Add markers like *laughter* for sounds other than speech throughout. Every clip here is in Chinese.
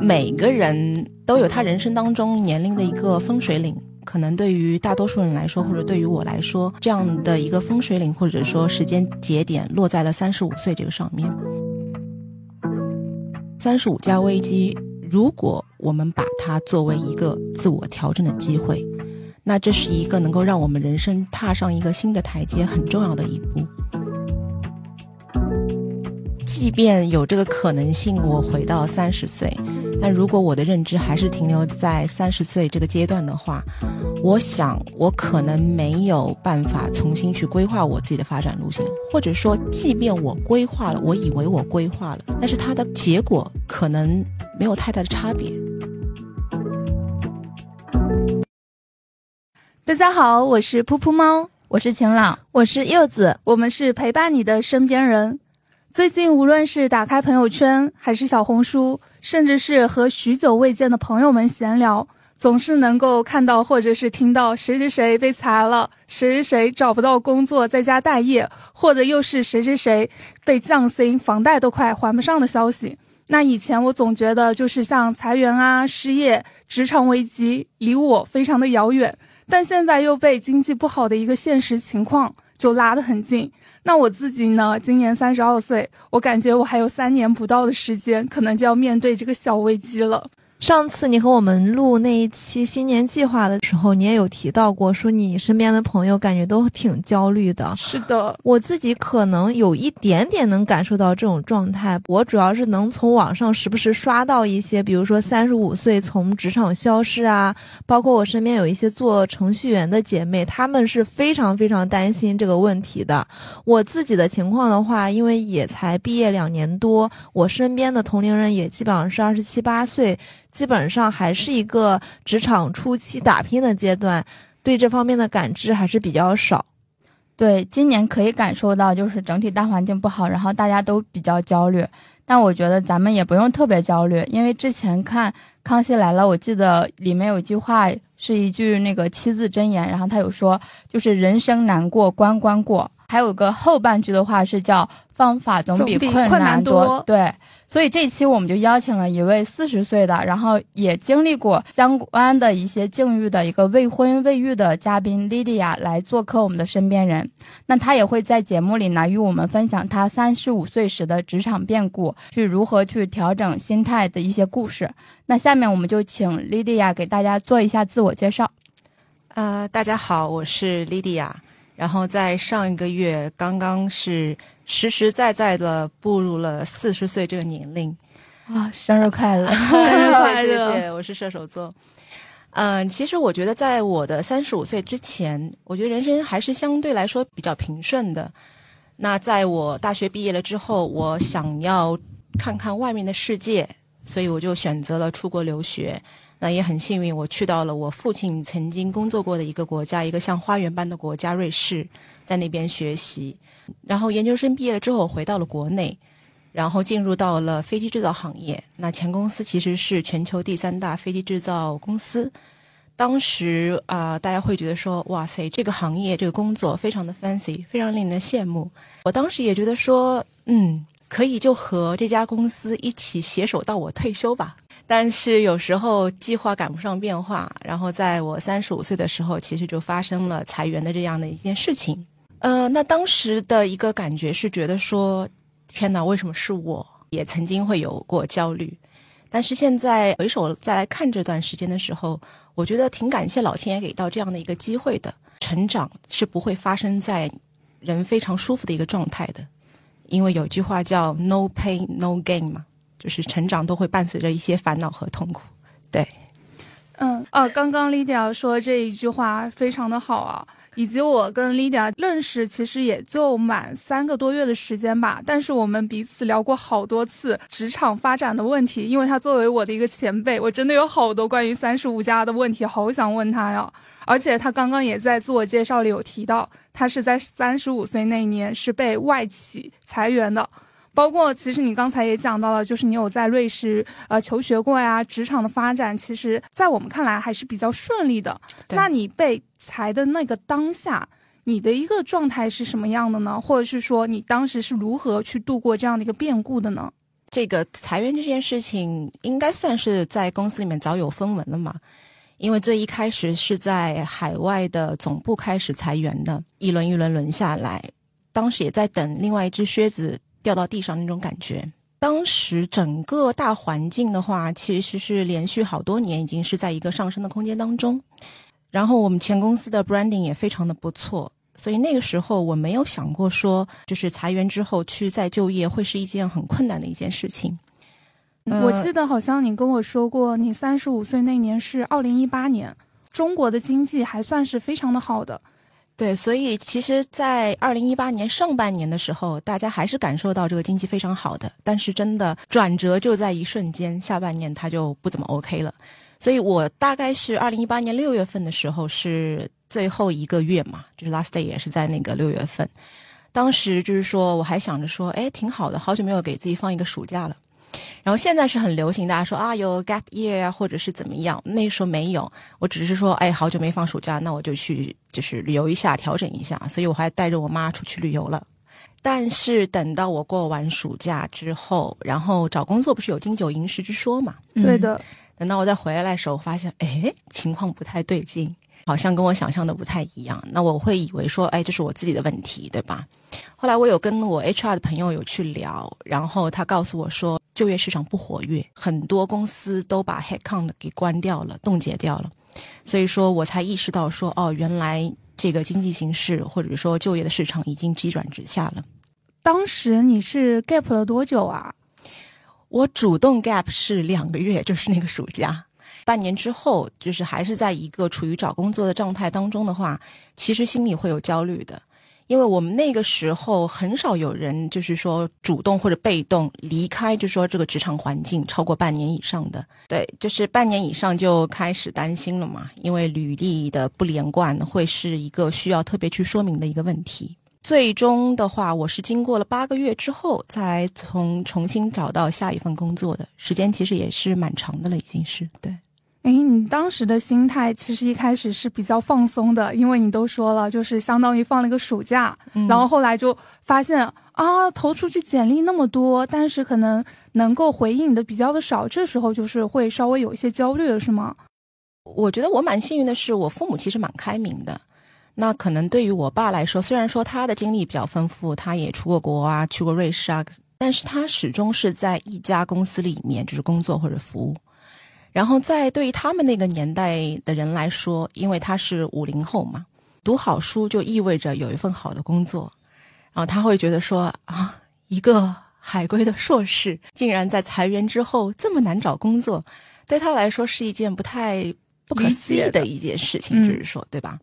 每个人都有他人生当中年龄的一个分水岭，可能对于大多数人来说，或者对于我来说，这样的一个分水岭或者说时间节点落在了三十五岁这个上面。三十五加危机，如果我们把它作为一个自我调整的机会，那这是一个能够让我们人生踏上一个新的台阶很重要的一步。即便有这个可能性，我回到三十岁，但如果我的认知还是停留在三十岁这个阶段的话，我想我可能没有办法重新去规划我自己的发展路线，或者说，即便我规划了，我以为我规划了，但是它的结果可能没有太大的差别。大家好，我是噗噗猫，我是晴朗，我是柚子，我们是陪伴你的身边人。最近，无论是打开朋友圈，还是小红书，甚至是和许久未见的朋友们闲聊，总是能够看到或者是听到谁谁谁被裁了，谁谁谁找不到工作，在家待业，或者又是谁谁谁被降薪，房贷都快还不上的消息。那以前我总觉得就是像裁员啊、失业、职场危机，离我非常的遥远，但现在又被经济不好的一个现实情况就拉得很近。那我自己呢？今年三十二岁，我感觉我还有三年不到的时间，可能就要面对这个小危机了。上次你和我们录那一期新年计划的时候，你也有提到过，说你身边的朋友感觉都挺焦虑的。是的，我自己可能有一点点能感受到这种状态。我主要是能从网上时不时刷到一些，比如说三十五岁从职场消失啊，包括我身边有一些做程序员的姐妹，她们是非常非常担心这个问题的。我自己的情况的话，因为也才毕业两年多，我身边的同龄人也基本上是二十七八岁。基本上还是一个职场初期打拼的阶段，对这方面的感知还是比较少。对，今年可以感受到，就是整体大环境不好，然后大家都比较焦虑。但我觉得咱们也不用特别焦虑，因为之前看《康熙来了》，我记得里面有一句话是一句那个七字真言，然后他有说，就是人生难过关关过。还有个后半句的话是叫方法总比困难多，对，所以这期我们就邀请了一位四十岁的，然后也经历过相关的一些境遇的一个未婚未育的嘉宾莉莉亚来做客我们的身边人。那她也会在节目里呢与我们分享她三十五岁时的职场变故，去如何去调整心态的一些故事。那下面我们就请莉莉亚给大家做一下自我介绍。呃，大家好，我是莉莉亚。然后在上一个月，刚刚是实实在在的步入了四十岁这个年龄，啊，生日快乐！生日快乐！谢谢，我是射手座。嗯，其实我觉得在我的三十五岁之前，我觉得人生还是相对来说比较平顺的。那在我大学毕业了之后，我想要看看外面的世界，所以我就选择了出国留学。那也很幸运，我去到了我父亲曾经工作过的一个国家，一个像花园般的国家——瑞士，在那边学习。然后研究生毕业了之后，回到了国内，然后进入到了飞机制造行业。那前公司其实是全球第三大飞机制造公司。当时啊，大家会觉得说：“哇塞，这个行业这个工作非常的 fancy，非常令人羡慕。”我当时也觉得说：“嗯，可以就和这家公司一起携手到我退休吧。”但是有时候计划赶不上变化，然后在我三十五岁的时候，其实就发生了裁员的这样的一件事情。呃，那当时的一个感觉是觉得说，天哪，为什么是我？也曾经会有过焦虑。但是现在回首再来看这段时间的时候，我觉得挺感谢老天爷给到这样的一个机会的。成长是不会发生在人非常舒服的一个状态的，因为有句话叫 “no pain no gain” 嘛。就是成长都会伴随着一些烦恼和痛苦，对，嗯，哦，刚刚 Lydia 说这一句话非常的好啊，以及我跟 Lydia 认识其实也就满三个多月的时间吧，但是我们彼此聊过好多次职场发展的问题，因为他作为我的一个前辈，我真的有好多关于三十五加的问题，好想问他呀，而且他刚刚也在自我介绍里有提到，他是在三十五岁那年是被外企裁员的。包括其实你刚才也讲到了，就是你有在瑞士呃求学过呀，职场的发展，其实在我们看来还是比较顺利的。那你被裁的那个当下，你的一个状态是什么样的呢？或者是说你当时是如何去度过这样的一个变故的呢？这个裁员这件事情，应该算是在公司里面早有风闻了嘛。因为最一开始是在海外的总部开始裁员的，一轮一轮轮下来，当时也在等另外一只靴子掉到地上那种感觉。当时整个大环境的话，其实是连续好多年已经是在一个上升的空间当中。然后我们前公司的 branding 也非常的不错，所以那个时候我没有想过说，就是裁员之后去再就业会是一件很困难的一件事情。我记得好像你跟我说过，你三十五岁那年是二零一八年，中国的经济还算是非常的好的。对，所以其实，在二零一八年上半年的时候，大家还是感受到这个经济非常好的，但是真的转折就在一瞬间，下半年它就不怎么 OK 了。所以我大概是二零一八年六月份的时候是最后一个月嘛，就是 last day 也是在那个六月份，当时就是说我还想着说，哎，挺好的，好久没有给自己放一个暑假了。然后现在是很流行，大家说啊有 gap year 啊，或者是怎么样。那时候没有，我只是说，哎，好久没放暑假，那我就去就是旅游一下，调整一下。所以我还带着我妈出去旅游了。但是等到我过完暑假之后，然后找工作不是有金九银十之说嘛？对的。等到我再回来的时候，发现哎，情况不太对劲，好像跟我想象的不太一样。那我会以为说，哎，这是我自己的问题，对吧？后来我有跟我 HR 的朋友有去聊，然后他告诉我说。就业市场不活跃，很多公司都把 headcount 给关掉了，冻结掉了，所以说我才意识到说，哦，原来这个经济形势或者说就业的市场已经急转直下了。当时你是 gap 了多久啊？我主动 gap 是两个月，就是那个暑假。半年之后，就是还是在一个处于找工作的状态当中的话，其实心里会有焦虑的。因为我们那个时候很少有人，就是说主动或者被动离开，就说这个职场环境超过半年以上的，对，就是半年以上就开始担心了嘛。因为履历的不连贯会是一个需要特别去说明的一个问题。最终的话，我是经过了八个月之后，才从重新找到下一份工作的，时间其实也是蛮长的了，已经是对。哎，你当时的心态其实一开始是比较放松的，因为你都说了，就是相当于放了个暑假，然后后来就发现啊，投出去简历那么多，但是可能能够回应你的比较的少，这时候就是会稍微有一些焦虑了，是吗？我觉得我蛮幸运的是，我父母其实蛮开明的。那可能对于我爸来说，虽然说他的经历比较丰富，他也出过国啊，去过瑞士啊，但是他始终是在一家公司里面就是工作或者服务。然后在对于他们那个年代的人来说，因为他是五零后嘛，读好书就意味着有一份好的工作，然后他会觉得说啊，一个海归的硕士竟然在裁员之后这么难找工作，对他来说是一件不太不可思议的一件事情，就是说，对吧？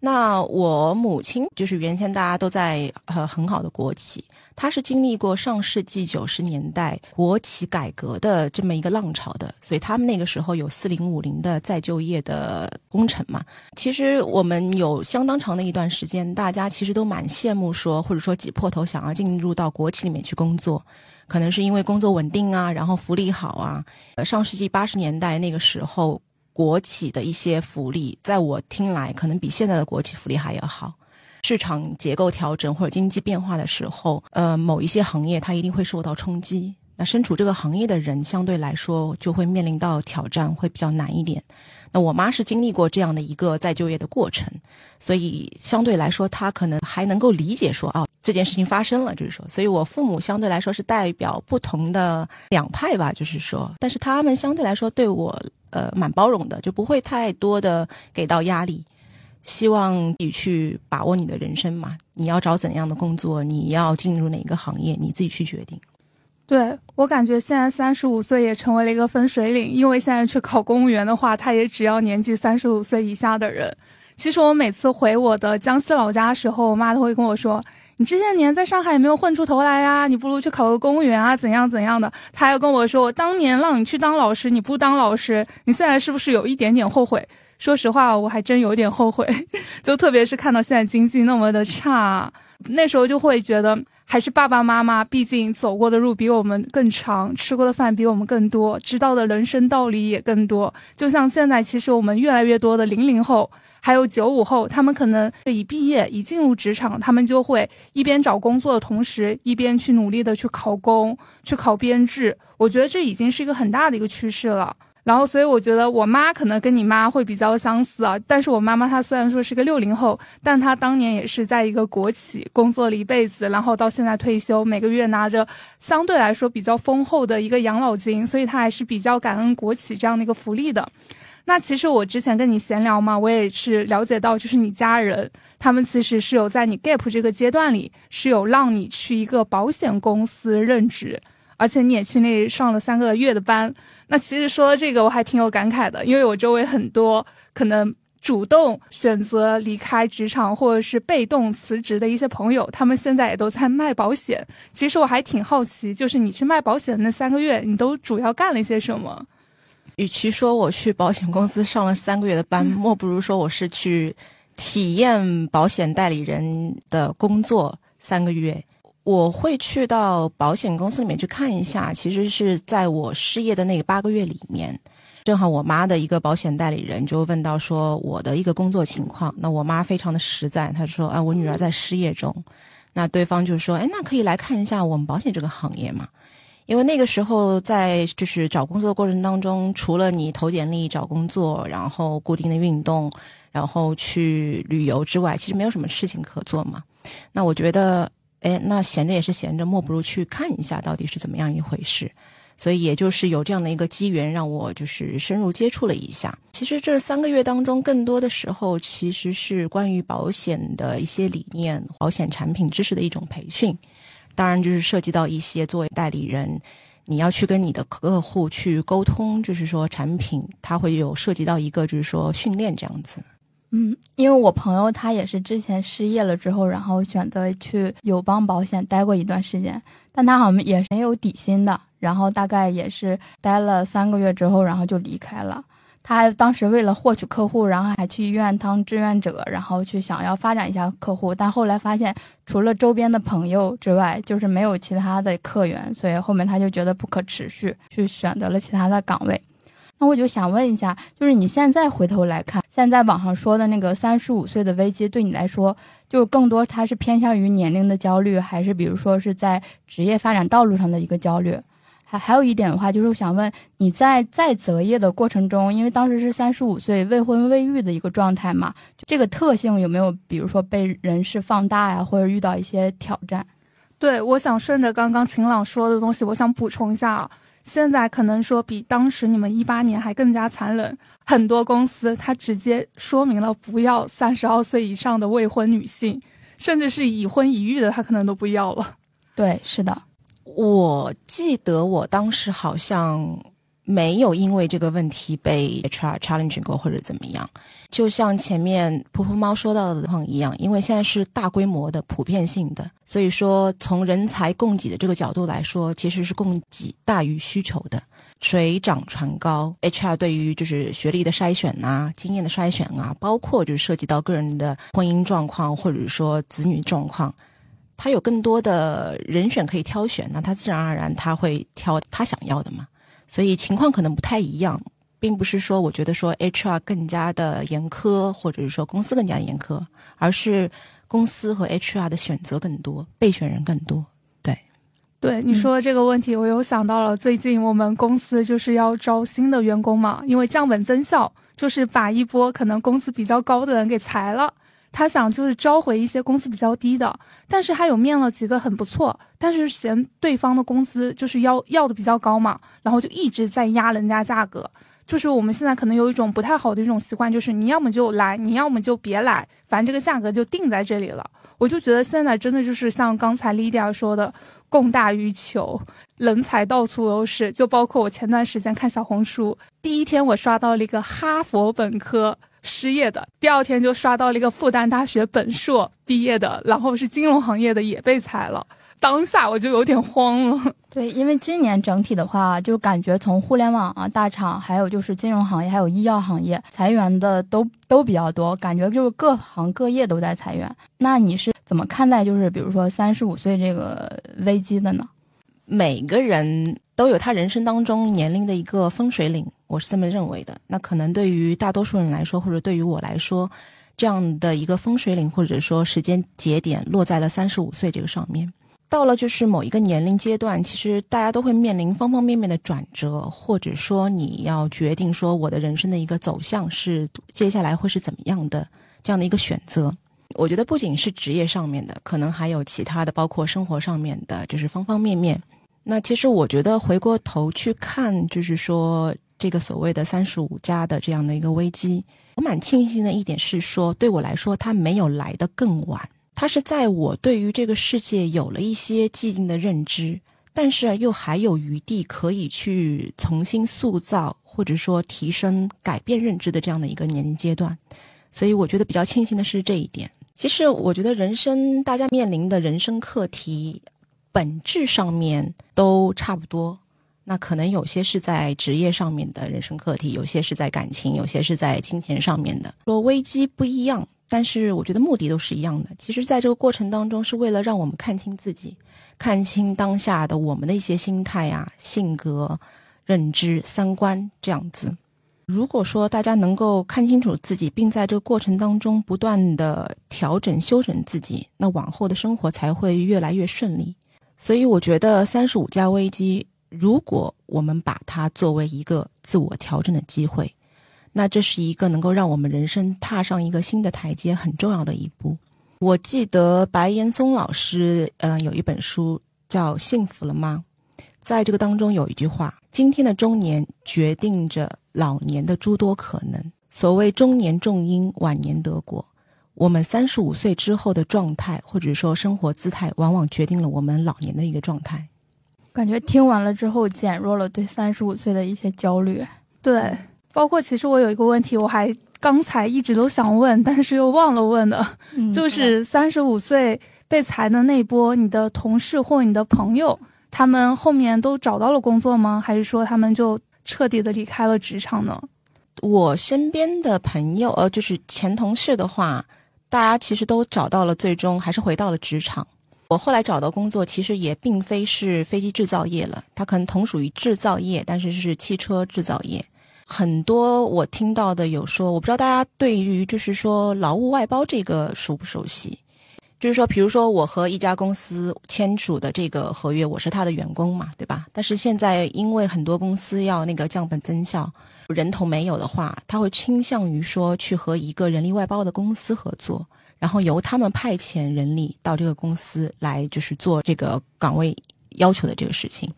那我母亲就是原先大家都在呃很好的国企，她是经历过上世纪九十年代国企改革的这么一个浪潮的，所以他们那个时候有四零五零的再就业的工程嘛。其实我们有相当长的一段时间，大家其实都蛮羡慕说，或者说挤破头想要进入到国企里面去工作，可能是因为工作稳定啊，然后福利好啊。呃，上世纪八十年代那个时候。国企的一些福利，在我听来，可能比现在的国企福利还要好。市场结构调整或者经济变化的时候，呃，某一些行业它一定会受到冲击。那身处这个行业的人，相对来说就会面临到挑战，会比较难一点。那我妈是经历过这样的一个再就业的过程，所以相对来说，她可能还能够理解说，啊，这件事情发生了，就是说，所以我父母相对来说是代表不同的两派吧，就是说，但是他们相对来说对我。呃，蛮包容的，就不会太多的给到压力。希望你去把握你的人生嘛，你要找怎样的工作，你要进入哪个行业，你自己去决定。对我感觉现在三十五岁也成为了一个分水岭，因为现在去考公务员的话，他也只要年纪三十五岁以下的人。其实我每次回我的江西老家的时候，我妈都会跟我说。你这些年在上海也没有混出头来呀，你不如去考个公务员啊，怎样怎样的？她还跟我说，我当年让你去当老师，你不当老师，你现在是不是有一点点后悔？说实话，我还真有点后悔，*laughs* 就特别是看到现在经济那么的差，那时候就会觉得还是爸爸妈妈，毕竟走过的路比我们更长，吃过的饭比我们更多，知道的人生道理也更多。就像现在，其实我们越来越多的零零后，还有九五后，他们可能一毕业一进入职场，他们就会一边找工作的同时，一边去努力的去考公，去考编制。我觉得这已经是一个很大的一个趋势了。然后，所以我觉得我妈可能跟你妈会比较相似啊。但是我妈妈她虽然说是个六零后，但她当年也是在一个国企工作了一辈子，然后到现在退休，每个月拿着相对来说比较丰厚的一个养老金，所以她还是比较感恩国企这样的一个福利的。那其实我之前跟你闲聊嘛，我也是了解到，就是你家人他们其实是有在你 gap 这个阶段里是有让你去一个保险公司任职，而且你也去那上了三个月的班。那其实说这个我还挺有感慨的，因为我周围很多可能主动选择离开职场或者是被动辞职的一些朋友，他们现在也都在卖保险。其实我还挺好奇，就是你去卖保险的那三个月，你都主要干了一些什么？与其说我去保险公司上了三个月的班，莫不如说我是去体验保险代理人的工作三个月。我会去到保险公司里面去看一下，其实是在我失业的那个八个月里面，正好我妈的一个保险代理人就问到说我的一个工作情况，那我妈非常的实在，她说啊我女儿在失业中，那对方就说哎那可以来看一下我们保险这个行业嘛，因为那个时候在就是找工作的过程当中，除了你投简历找工作，然后固定的运动，然后去旅游之外，其实没有什么事情可做嘛，那我觉得。哎，那闲着也是闲着，莫不如去看一下到底是怎么样一回事。所以也就是有这样的一个机缘，让我就是深入接触了一下。其实这三个月当中，更多的时候其实是关于保险的一些理念、保险产品知识的一种培训。当然，就是涉及到一些作为代理人，你要去跟你的客户去沟通，就是说产品它会有涉及到一个就是说训练这样子。嗯，因为我朋友他也是之前失业了之后，然后选择去友邦保险待过一段时间，但他好像也是没有底薪的，然后大概也是待了三个月之后，然后就离开了。他当时为了获取客户，然后还去医院当志愿者，然后去想要发展一下客户，但后来发现除了周边的朋友之外，就是没有其他的客源，所以后面他就觉得不可持续，去选择了其他的岗位。那我就想问一下，就是你现在回头来看，现在网上说的那个三十五岁的危机，对你来说，就更多它是偏向于年龄的焦虑，还是比如说是在职业发展道路上的一个焦虑？还还有一点的话，就是我想问你在在择业的过程中，因为当时是三十五岁未婚未育的一个状态嘛，这个特性有没有比如说被人事放大呀，或者遇到一些挑战？对，我想顺着刚刚晴朗说的东西，我想补充一下。现在可能说比当时你们一八年还更加残忍，很多公司它直接说明了不要三十二岁以上的未婚女性，甚至是已婚已育的，他可能都不要了。对，是的，我记得我当时好像。没有因为这个问题被 HR challenge 过或者怎么样，就像前面噗噗猫说到的况一样，因为现在是大规模的、普遍性的，所以说从人才供给的这个角度来说，其实是供给大于需求的，水涨船高。HR 对于就是学历的筛选啊、经验的筛选啊，包括就是涉及到个人的婚姻状况或者说子女状况，他有更多的人选可以挑选，那他自然而然他会挑他想要的嘛。所以情况可能不太一样，并不是说我觉得说 HR 更加的严苛，或者是说公司更加严苛，而是公司和 HR 的选择更多，备选人更多。对，对你说的这个问题，我又想到了最近我们公司就是要招新的员工嘛，因为降本增效，就是把一波可能工资比较高的人给裁了。他想就是招回一些工资比较低的，但是他有面了几个很不错，但是嫌对方的工资就是要要的比较高嘛，然后就一直在压人家价格。就是我们现在可能有一种不太好的一种习惯，就是你要么就来，你要么就别来，反正这个价格就定在这里了。我就觉得现在真的就是像刚才 Lydia 说的，供大于求，人才到处都是。就包括我前段时间看小红书，第一天我刷到了一个哈佛本科。失业的，第二天就刷到了一个复旦大学本硕毕业的，然后是金融行业的也被裁了，当下我就有点慌了。对，因为今年整体的话，就感觉从互联网啊、大厂，还有就是金融行业，还有医药行业，裁员的都都比较多，感觉就是各行各业都在裁员。那你是怎么看待就是比如说三十五岁这个危机的呢？每个人都有他人生当中年龄的一个分水岭，我是这么认为的。那可能对于大多数人来说，或者对于我来说，这样的一个分水岭或者说时间节点落在了三十五岁这个上面。到了就是某一个年龄阶段，其实大家都会面临方方面面的转折，或者说你要决定说我的人生的一个走向是接下来会是怎么样的这样的一个选择。我觉得不仅是职业上面的，可能还有其他的，包括生活上面的，就是方方面面。那其实我觉得回过头去看，就是说这个所谓的三十五加的这样的一个危机，我蛮庆幸的一点是说，对我来说它没有来得更晚，它是在我对于这个世界有了一些既定的认知，但是又还有余地可以去重新塑造或者说提升、改变认知的这样的一个年龄阶段，所以我觉得比较庆幸的是这一点。其实我觉得人生大家面临的人生课题。本质上面都差不多，那可能有些是在职业上面的人生课题，有些是在感情，有些是在金钱上面的。说危机不一样，但是我觉得目的都是一样的。其实，在这个过程当中，是为了让我们看清自己，看清当下的我们的一些心态啊、性格、认知、三观这样子。如果说大家能够看清楚自己，并在这个过程当中不断的调整、修整自己，那往后的生活才会越来越顺利。所以我觉得三十五加危机，如果我们把它作为一个自我调整的机会，那这是一个能够让我们人生踏上一个新的台阶很重要的一步。我记得白岩松老师，嗯，有一本书叫《幸福了吗》。在这个当中有一句话：“今天的中年决定着老年的诸多可能。所谓中年种因，晚年得果。”我们三十五岁之后的状态，或者说生活姿态，往往决定了我们老年的一个状态。感觉听完了之后，减弱了对三十五岁的一些焦虑。对，包括其实我有一个问题，我还刚才一直都想问，但是又忘了问的，就是三十五岁被裁的那波，你的同事或你的朋友，他们后面都找到了工作吗？还是说他们就彻底的离开了职场呢？我身边的朋友，呃，就是前同事的话。大家其实都找到了，最终还是回到了职场。我后来找到工作，其实也并非是飞机制造业了，它可能同属于制造业，但是是汽车制造业。很多我听到的有说，我不知道大家对于就是说劳务外包这个熟不熟悉？就是说，比如说我和一家公司签署的这个合约，我是他的员工嘛，对吧？但是现在因为很多公司要那个降本增效。人头没有的话，他会倾向于说去和一个人力外包的公司合作，然后由他们派遣人力到这个公司来，就是做这个岗位要求的这个事情。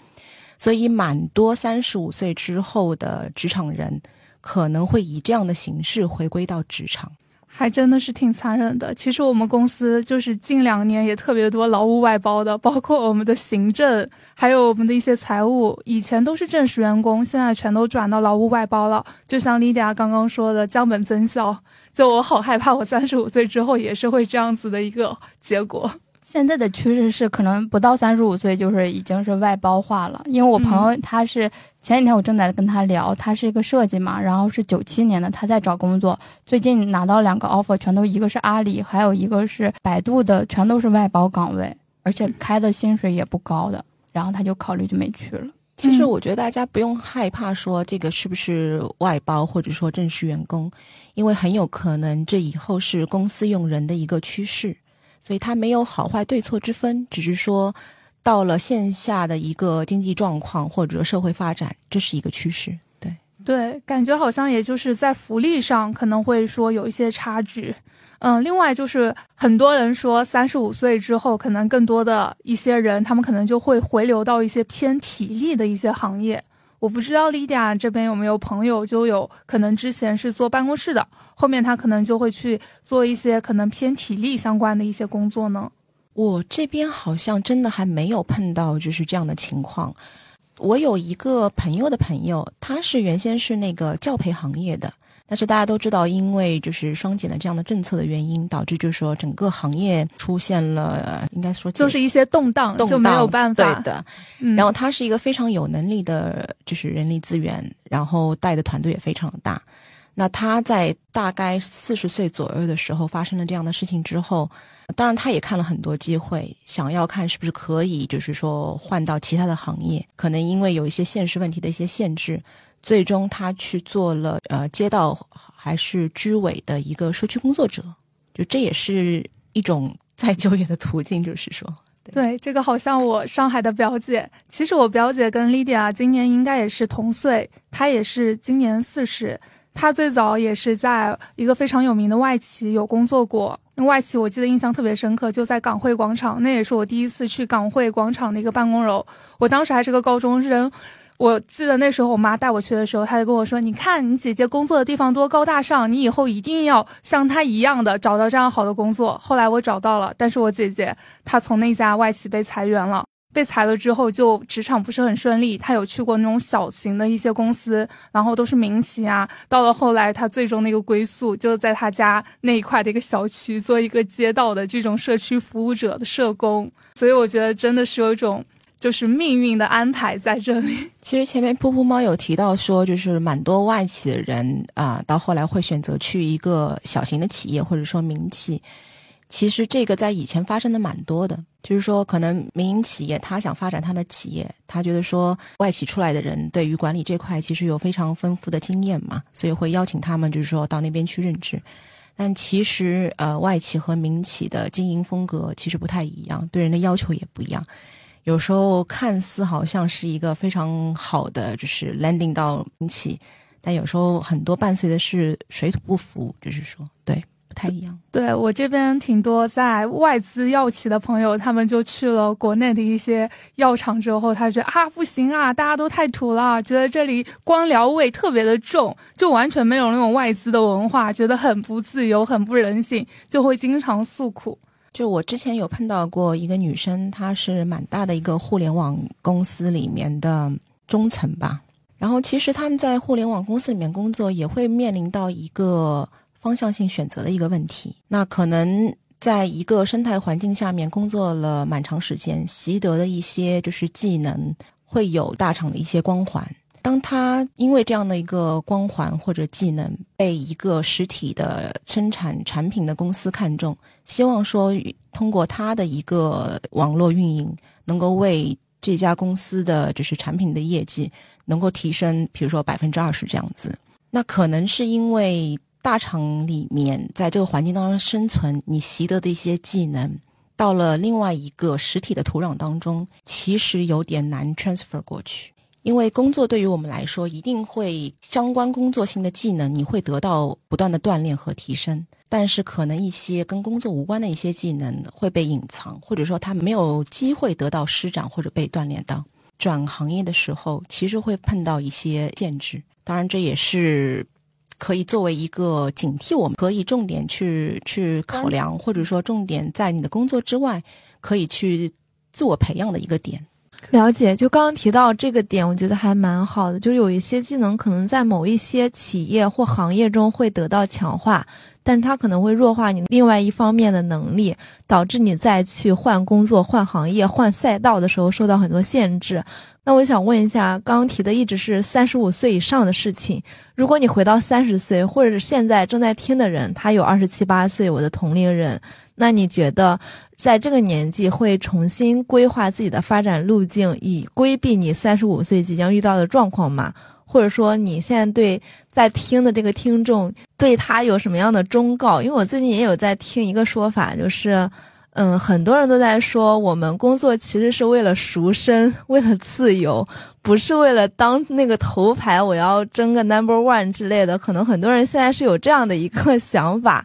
所以，蛮多三十五岁之后的职场人可能会以这样的形式回归到职场。还真的是挺残忍的。其实我们公司就是近两年也特别多劳务外包的，包括我们的行政，还有我们的一些财务，以前都是正式员工，现在全都转到劳务外包了。就像 Lidia 刚刚说的，降本增效。*laughs* 就我好害怕，我三十五岁之后也是会这样子的一个结果。现在的趋势是，可能不到三十五岁就是已经是外包化了。因为我朋友他是前几天我正在跟他聊，他是一个设计嘛，然后是九七年的，他在找工作，最近拿到两个 offer，全都一个是阿里，还有一个是百度的，全都是外包岗位，而且开的薪水也不高的，然后他就考虑就没去了。其实我觉得大家不用害怕说这个是不是外包或者说正式员工，因为很有可能这以后是公司用人的一个趋势。所以它没有好坏对错之分，只是说到了线下的一个经济状况或者社会发展，这是一个趋势。对对，感觉好像也就是在福利上可能会说有一些差距。嗯，另外就是很多人说三十五岁之后，可能更多的一些人，他们可能就会回流到一些偏体力的一些行业。我不知道 Lydia 这边有没有朋友，就有可能之前是坐办公室的，后面他可能就会去做一些可能偏体力相关的一些工作呢。我这边好像真的还没有碰到就是这样的情况。我有一个朋友的朋友，他是原先是那个教培行业的，但是大家都知道，因为就是双减的这样的政策的原因，导致就是说整个行业出现了，应该说就是一些动荡，动荡就没有办法。对的，嗯然后他是一个非常有能力的，就是人力资源，然后带的团队也非常大。那他在大概四十岁左右的时候发生了这样的事情之后，当然他也看了很多机会，想要看是不是可以，就是说换到其他的行业。可能因为有一些现实问题的一些限制，最终他去做了呃街道还是居委的一个社区工作者，就这也是一种 *laughs* 再就业的途径，就是说。对，这个好像我上海的表姐，其实我表姐跟 Lydia 今年应该也是同岁，她也是今年四十。他最早也是在一个非常有名的外企有工作过，那外企我记得印象特别深刻，就在港汇广场，那也是我第一次去港汇广场的一个办公楼。我当时还是个高中生，我记得那时候我妈带我去的时候，她就跟我说：“你看你姐姐工作的地方多高大上，你以后一定要像她一样的找到这样好的工作。”后来我找到了，但是我姐姐她从那家外企被裁员了。被裁了之后，就职场不是很顺利。他有去过那种小型的一些公司，然后都是民企啊。到了后来，他最终那个归宿就在他家那一块的一个小区，做一个街道的这种社区服务者的社工。所以我觉得真的是有一种就是命运的安排在这里。*laughs* 其实前面噗噗猫有提到说，就是蛮多外企的人啊，到后来会选择去一个小型的企业或者说民企。其实这个在以前发生的蛮多的，就是说可能民营企业他想发展他的企业，他觉得说外企出来的人对于管理这块其实有非常丰富的经验嘛，所以会邀请他们就是说到那边去任职。但其实呃，外企和民企的经营风格其实不太一样，对人的要求也不一样。有时候看似好像是一个非常好的，就是 landing 到民企，但有时候很多伴随的是水土不服，就是说对。不太一样，对我这边挺多在外资药企的朋友，他们就去了国内的一些药厂之后，他觉得啊不行啊，大家都太土了，觉得这里官僚味特别的重，就完全没有那种外资的文化，觉得很不自由，很不人性，就会经常诉苦。就我之前有碰到过一个女生，她是蛮大的一个互联网公司里面的中层吧，然后其实他们在互联网公司里面工作，也会面临到一个。方向性选择的一个问题，那可能在一个生态环境下面工作了蛮长时间，习得的一些就是技能会有大厂的一些光环。当他因为这样的一个光环或者技能被一个实体的生产产品的公司看中，希望说通过他的一个网络运营，能够为这家公司的就是产品的业绩能够提升，比如说百分之二十这样子。那可能是因为。大厂里面，在这个环境当中生存，你习得的一些技能，到了另外一个实体的土壤当中，其实有点难 transfer 过去。因为工作对于我们来说，一定会相关工作性的技能，你会得到不断的锻炼和提升。但是，可能一些跟工作无关的一些技能会被隐藏，或者说他没有机会得到施展或者被锻炼到。转行业的时候，其实会碰到一些限制。当然，这也是。可以作为一个警惕，我们可以重点去去考量，或者说重点在你的工作之外，可以去自我培养的一个点。了解，就刚刚提到这个点，我觉得还蛮好的。就是有一些技能可能在某一些企业或行业中会得到强化，但是它可能会弱化你另外一方面的能力，导致你再去换工作、换行业、换赛道的时候受到很多限制。那我想问一下，刚刚提的一直是三十五岁以上的事情。如果你回到三十岁，或者是现在正在听的人，他有二十七八岁，我的同龄人，那你觉得在这个年纪会重新规划自己的发展路径，以规避你三十五岁即将遇到的状况吗？或者说，你现在对在听的这个听众，对他有什么样的忠告？因为我最近也有在听一个说法，就是。嗯，很多人都在说，我们工作其实是为了赎身，*laughs* 为了自由，不是为了当那个头牌，我要争个 number one 之类的。可能很多人现在是有这样的一个想法。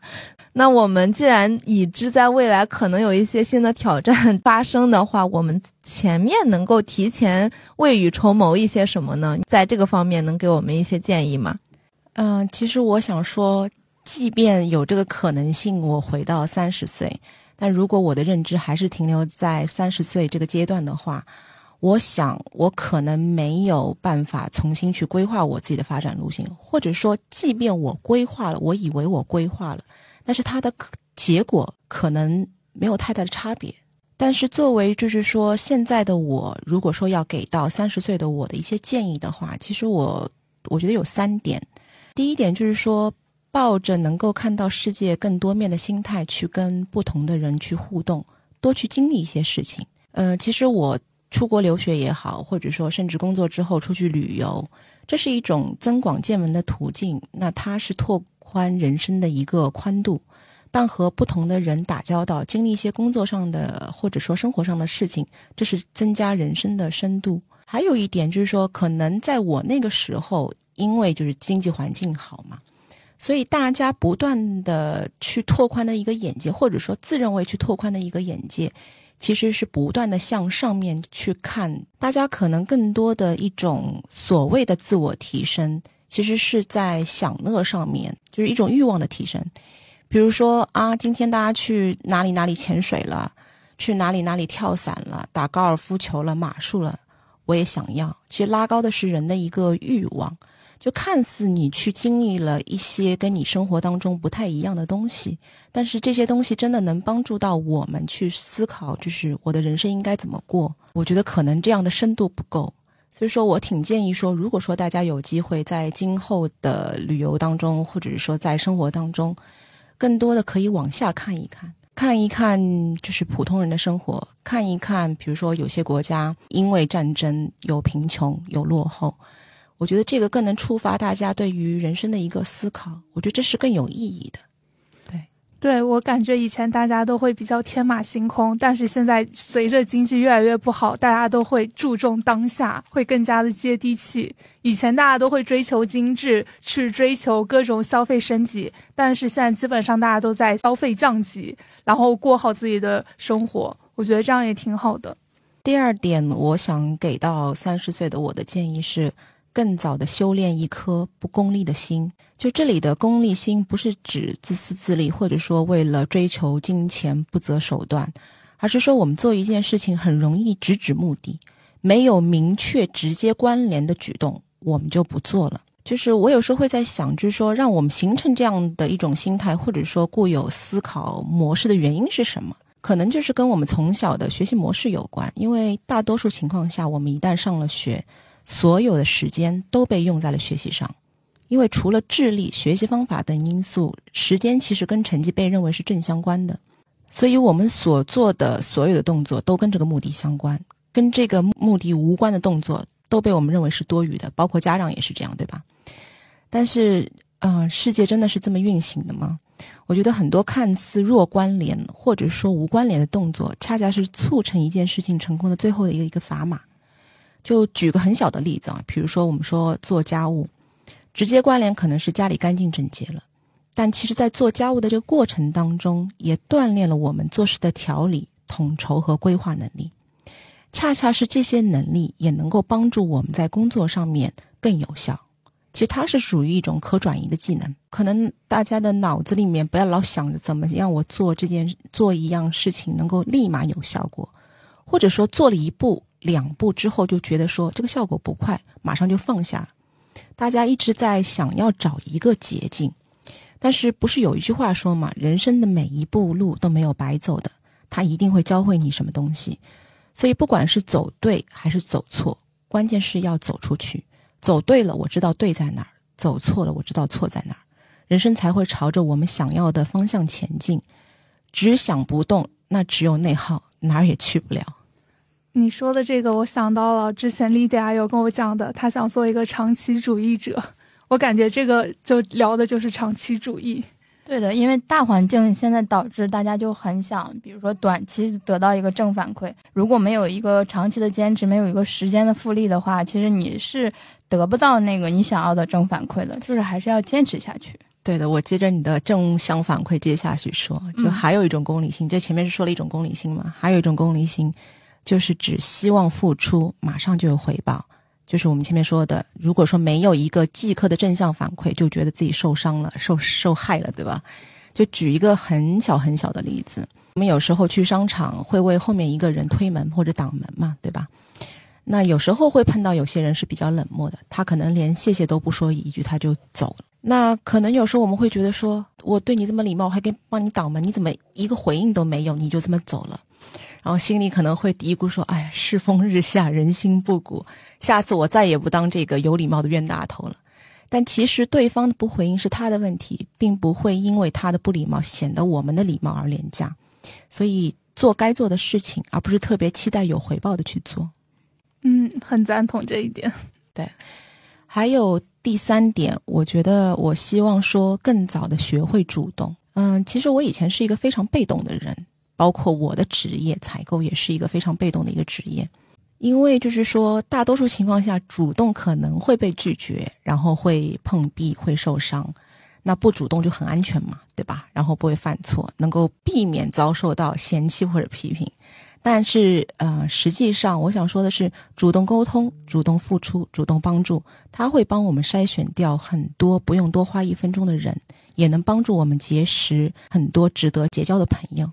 那我们既然已知在未来可能有一些新的挑战发生的话，我们前面能够提前未雨绸缪一些什么呢？在这个方面能给我们一些建议吗？嗯，其实我想说，即便有这个可能性，我回到三十岁。但如果我的认知还是停留在三十岁这个阶段的话，我想我可能没有办法重新去规划我自己的发展路径，或者说，即便我规划了，我以为我规划了，但是它的可结果可能没有太大的差别。但是作为就是说现在的我，如果说要给到三十岁的我的一些建议的话，其实我我觉得有三点。第一点就是说，抱着能够看到世界更多面的心态去跟不同的人去互动，多去经历一些事情。嗯，其实我出国留学也好，或者说甚至工作之后出去旅游，这是一种增广见闻的途径。那它是拓宽人生的一个宽度。但和不同的人打交道，经历一些工作上的或者说生活上的事情，这是增加人生的深度。还有一点就是说，可能在我那个时候，因为就是经济环境好嘛，所以大家不断的去拓宽的一个眼界，或者说自认为去拓宽的一个眼界，其实是不断的向上面去看。大家可能更多的一种所谓的自我提升，其实是在享乐上面，就是一种欲望的提升。比如说啊，今天大家去哪里哪里潜水了，去哪里哪里跳伞了，打高尔夫球了，马术了，我也想要。其实拉高的是人的一个欲望，就看似你去经历了一些跟你生活当中不太一样的东西，但是这些东西真的能帮助到我们去思考，就是我的人生应该怎么过？我觉得可能这样的深度不够，所以说我挺建议说，如果说大家有机会在今后的旅游当中，或者是说在生活当中。更多的可以往下看一看，看一看就是普通人的生活，看一看，比如说有些国家因为战争有贫穷有落后，我觉得这个更能触发大家对于人生的一个思考，我觉得这是更有意义的。对我感觉以前大家都会比较天马行空，但是现在随着经济越来越不好，大家都会注重当下，会更加的接地气。以前大家都会追求精致，去追求各种消费升级，但是现在基本上大家都在消费降级，然后过好自己的生活。我觉得这样也挺好的。第二点，我想给到三十岁的我的建议是。更早的修炼一颗不功利的心，就这里的功利心不是指自私自利，或者说为了追求金钱不择手段，而是说我们做一件事情很容易直指目的，没有明确直接关联的举动，我们就不做了。就是我有时候会在想，就是说让我们形成这样的一种心态，或者说固有思考模式的原因是什么？可能就是跟我们从小的学习模式有关，因为大多数情况下，我们一旦上了学。所有的时间都被用在了学习上，因为除了智力、学习方法等因素，时间其实跟成绩被认为是正相关的。所以，我们所做的所有的动作都跟这个目的相关，跟这个目的无关的动作都被我们认为是多余的。包括家长也是这样，对吧？但是，嗯，世界真的是这么运行的吗？我觉得很多看似弱关联或者说无关联的动作，恰恰是促成一件事情成功的最后的一个一个砝码。就举个很小的例子啊，比如说我们说做家务，直接关联可能是家里干净整洁了，但其实，在做家务的这个过程当中，也锻炼了我们做事的条理、统筹和规划能力。恰恰是这些能力，也能够帮助我们在工作上面更有效。其实它是属于一种可转移的技能。可能大家的脑子里面不要老想着怎么样我做这件做一样事情能够立马有效果，或者说做了一步。两步之后就觉得说这个效果不快，马上就放下了。大家一直在想要找一个捷径，但是不是有一句话说嘛？人生的每一步路都没有白走的，它一定会教会你什么东西。所以不管是走对还是走错，关键是要走出去。走对了，我知道对在哪儿；走错了，我知道错在哪儿。人生才会朝着我们想要的方向前进。只想不动，那只有内耗，哪儿也去不了。你说的这个，我想到了之前莉迪亚有跟我讲的，她想做一个长期主义者。我感觉这个就聊的就是长期主义。对的，因为大环境现在导致大家就很想，比如说短期得到一个正反馈，如果没有一个长期的坚持，没有一个时间的复利的话，其实你是得不到那个你想要的正反馈的。就是还是要坚持下去。对的，我接着你的正向反馈接下去说，就还有一种功利性，这前面是说了一种功利性嘛，还有一种功利性。就是只希望付出马上就有回报，就是我们前面说的，如果说没有一个即刻的正向反馈，就觉得自己受伤了、受受害了，对吧？就举一个很小很小的例子，我们有时候去商场会为后面一个人推门或者挡门嘛，对吧？那有时候会碰到有些人是比较冷漠的，他可能连谢谢都不说一句他就走了。那可能有时候我们会觉得说，我对你这么礼貌，我还给帮你挡门，你怎么一个回应都没有，你就这么走了？然后心里可能会嘀咕说：“哎呀，世风日下，人心不古，下次我再也不当这个有礼貌的冤大头了。”但其实对方的不回应是他的问题，并不会因为他的不礼貌显得我们的礼貌而廉价。所以做该做的事情，而不是特别期待有回报的去做。嗯，很赞同这一点。对，还有第三点，我觉得我希望说更早的学会主动。嗯，其实我以前是一个非常被动的人，包括我的职业采购也是一个非常被动的一个职业。因为就是说，大多数情况下，主动可能会被拒绝，然后会碰壁，会受伤。那不主动就很安全嘛，对吧？然后不会犯错，能够避免遭受到嫌弃或者批评。但是，呃，实际上，我想说的是，主动沟通、主动付出、主动帮助，它会帮我们筛选掉很多不用多花一分钟的人，也能帮助我们结识很多值得结交的朋友。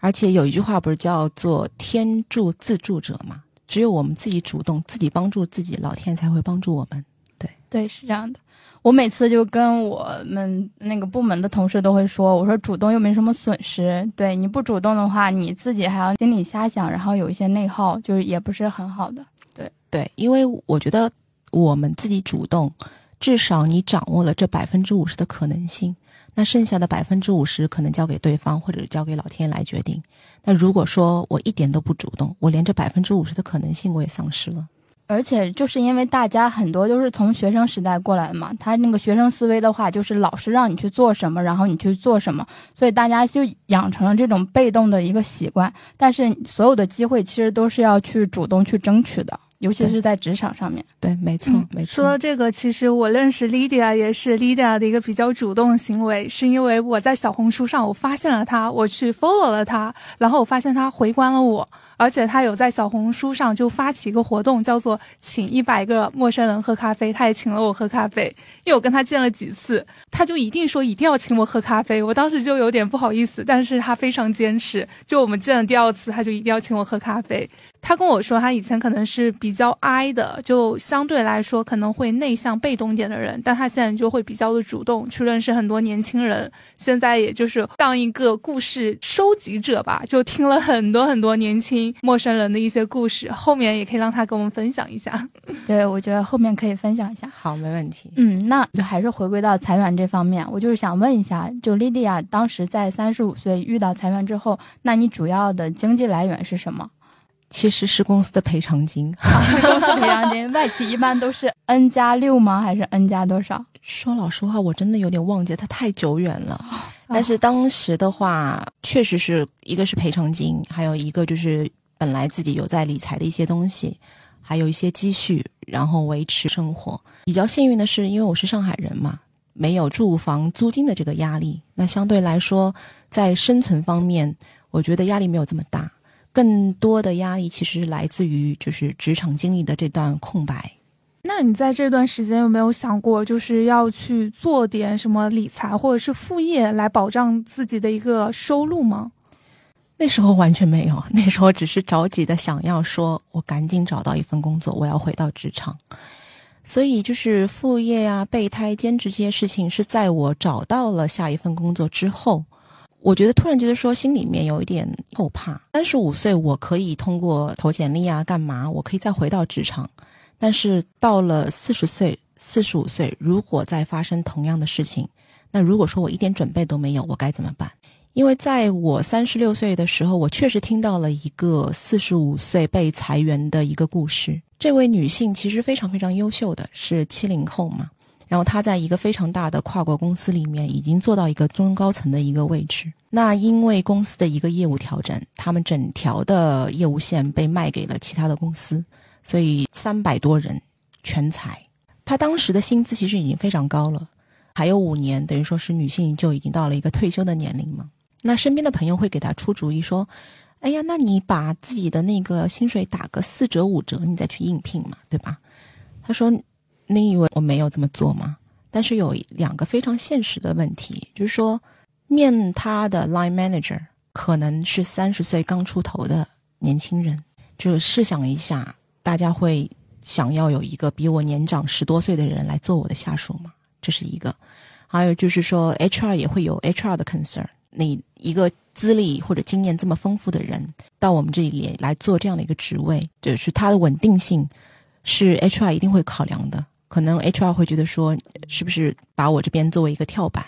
而且有一句话不是叫做“天助自助者”吗？只有我们自己主动，自己帮助自己，老天才会帮助我们。对对，是这样的。我每次就跟我们那个部门的同事都会说，我说主动又没什么损失，对你不主动的话，你自己还要心里瞎想，然后有一些内耗，就是也不是很好的。对对，因为我觉得我们自己主动，至少你掌握了这百分之五十的可能性，那剩下的百分之五十可能交给对方或者交给老天来决定。那如果说我一点都不主动，我连这百分之五十的可能性我也丧失了。而且就是因为大家很多都是从学生时代过来的嘛，他那个学生思维的话，就是老师让你去做什么，然后你去做什么，所以大家就养成了这种被动的一个习惯。但是所有的机会其实都是要去主动去争取的，尤其是在职场上面。对，没错，没错。说到这个，其实我认识 Lydia 也是 Lydia 的一个比较主动的行为，是因为我在小红书上我发现了他，我去 follow 了他，然后我发现他回关了我。而且他有在小红书上就发起一个活动，叫做请一百个陌生人喝咖啡。他也请了我喝咖啡，因为我跟他见了几次，他就一定说一定要请我喝咖啡。我当时就有点不好意思，但是他非常坚持。就我们见了第二次，他就一定要请我喝咖啡。他跟我说，他以前可能是比较 I 的，就相对来说可能会内向、被动点的人，但他现在就会比较的主动，去认识很多年轻人。现在也就是当一个故事收集者吧，就听了很多很多年轻陌生人的一些故事，后面也可以让他跟我们分享一下。*laughs* 对，我觉得后面可以分享一下。好，没问题。嗯，那就还是回归到裁员这方面，我就是想问一下，就莉迪亚当时在三十五岁遇到裁员之后，那你主要的经济来源是什么？其实是公司的赔偿金，*laughs* 公司赔偿金。外企一般都是 N 加六吗？还是 N 加多少？说老实话，我真的有点忘记，它太久远了。但是当时的话，确实是一个是赔偿金，还有一个就是本来自己有在理财的一些东西，还有一些积蓄，然后维持生活。比较幸运的是，因为我是上海人嘛，没有住房租金的这个压力，那相对来说，在生存方面，我觉得压力没有这么大。更多的压力其实来自于就是职场经历的这段空白。那你在这段时间有没有想过，就是要去做点什么理财或者是副业来保障自己的一个收入吗？那时候完全没有，*laughs* 那时候只是着急的想要说，我赶紧找到一份工作，我要回到职场。所以就是副业啊、备胎、兼职这些事情，是在我找到了下一份工作之后。我觉得突然觉得说心里面有一点后怕。三十五岁我可以通过投简历啊，干嘛？我可以再回到职场。但是到了四十岁、四十五岁，如果再发生同样的事情，那如果说我一点准备都没有，我该怎么办？因为在我三十六岁的时候，我确实听到了一个四十五岁被裁员的一个故事。这位女性其实非常非常优秀的是七零后嘛。然后他在一个非常大的跨国公司里面已经做到一个中高层的一个位置。那因为公司的一个业务调整，他们整条的业务线被卖给了其他的公司，所以三百多人全裁。他当时的薪资其实已经非常高了，还有五年，等于说是女性就已经到了一个退休的年龄嘛。那身边的朋友会给他出主意说：“哎呀，那你把自己的那个薪水打个四折五折，你再去应聘嘛，对吧？”他说。你以为我没有这么做吗？但是有两个非常现实的问题，就是说，面他的 line manager 可能是三十岁刚出头的年轻人，就试想一下，大家会想要有一个比我年长十多岁的人来做我的下属吗？这是一个。还有就是说，HR 也会有 HR 的 concern。你一个资历或者经验这么丰富的人到我们这里来做这样的一个职位，就是他的稳定性是 HR 一定会考量的。可能 HR 会觉得说，是不是把我这边作为一个跳板？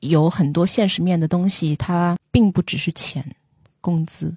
有很多现实面的东西，它并不只是钱、工资。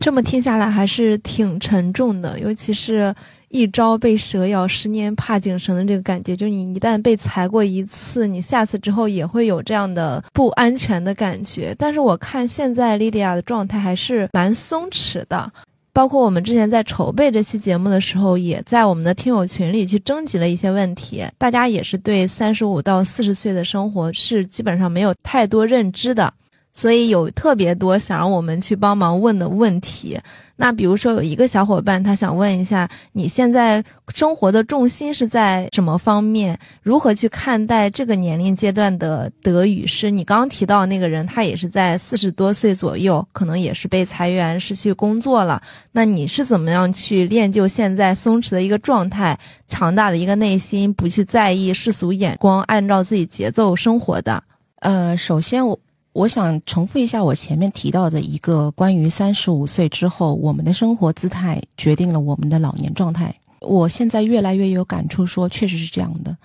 这么听下来还是挺沉重的，尤其是一朝被蛇咬，十年怕井绳的这个感觉，就是你一旦被裁过一次，你下次之后也会有这样的不安全的感觉。但是我看现在莉迪亚的状态还是蛮松弛的，包括我们之前在筹备这期节目的时候，也在我们的听友群里去征集了一些问题，大家也是对三十五到四十岁的生活是基本上没有太多认知的。所以有特别多想让我们去帮忙问的问题。那比如说有一个小伙伴，他想问一下，你现在生活的重心是在什么方面？如何去看待这个年龄阶段的德语师？你刚刚提到那个人，他也是在四十多岁左右，可能也是被裁员失去工作了。那你是怎么样去练就现在松弛的一个状态，强大的一个内心，不去在意世俗眼光，按照自己节奏生活的？呃，首先我。我想重复一下我前面提到的一个关于三十五岁之后，我们的生活姿态决定了我们的老年状态。我现在越来越有感触，说确实是这样的。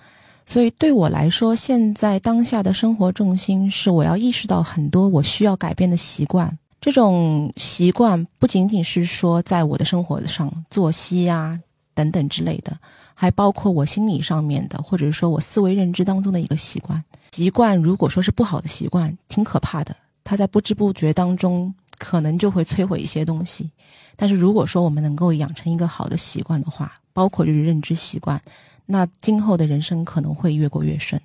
所以对我来说，现在当下的生活重心是我要意识到很多我需要改变的习惯。这种习惯不仅仅是说在我的生活上作息啊等等之类的，还包括我心理上面的，或者是说我思维认知当中的一个习惯。习惯如果说是不好的习惯，挺可怕的。它在不知不觉当中，可能就会摧毁一些东西。但是如果说我们能够养成一个好的习惯的话，包括就是认知习惯，那今后的人生可能会越过越顺。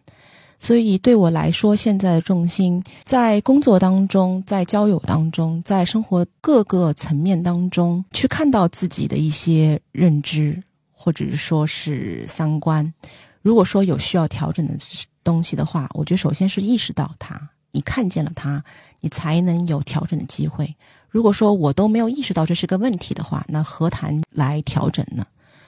所以对我来说，现在的重心在工作当中，在交友当中，在生活各个层面当中，去看到自己的一些认知，或者是说是三观。如果说有需要调整的东西的话，我觉得首先是意识到它，你看见了它，你才能有调整的机会。如果说我都没有意识到这是个问题的话，那何谈来调整呢？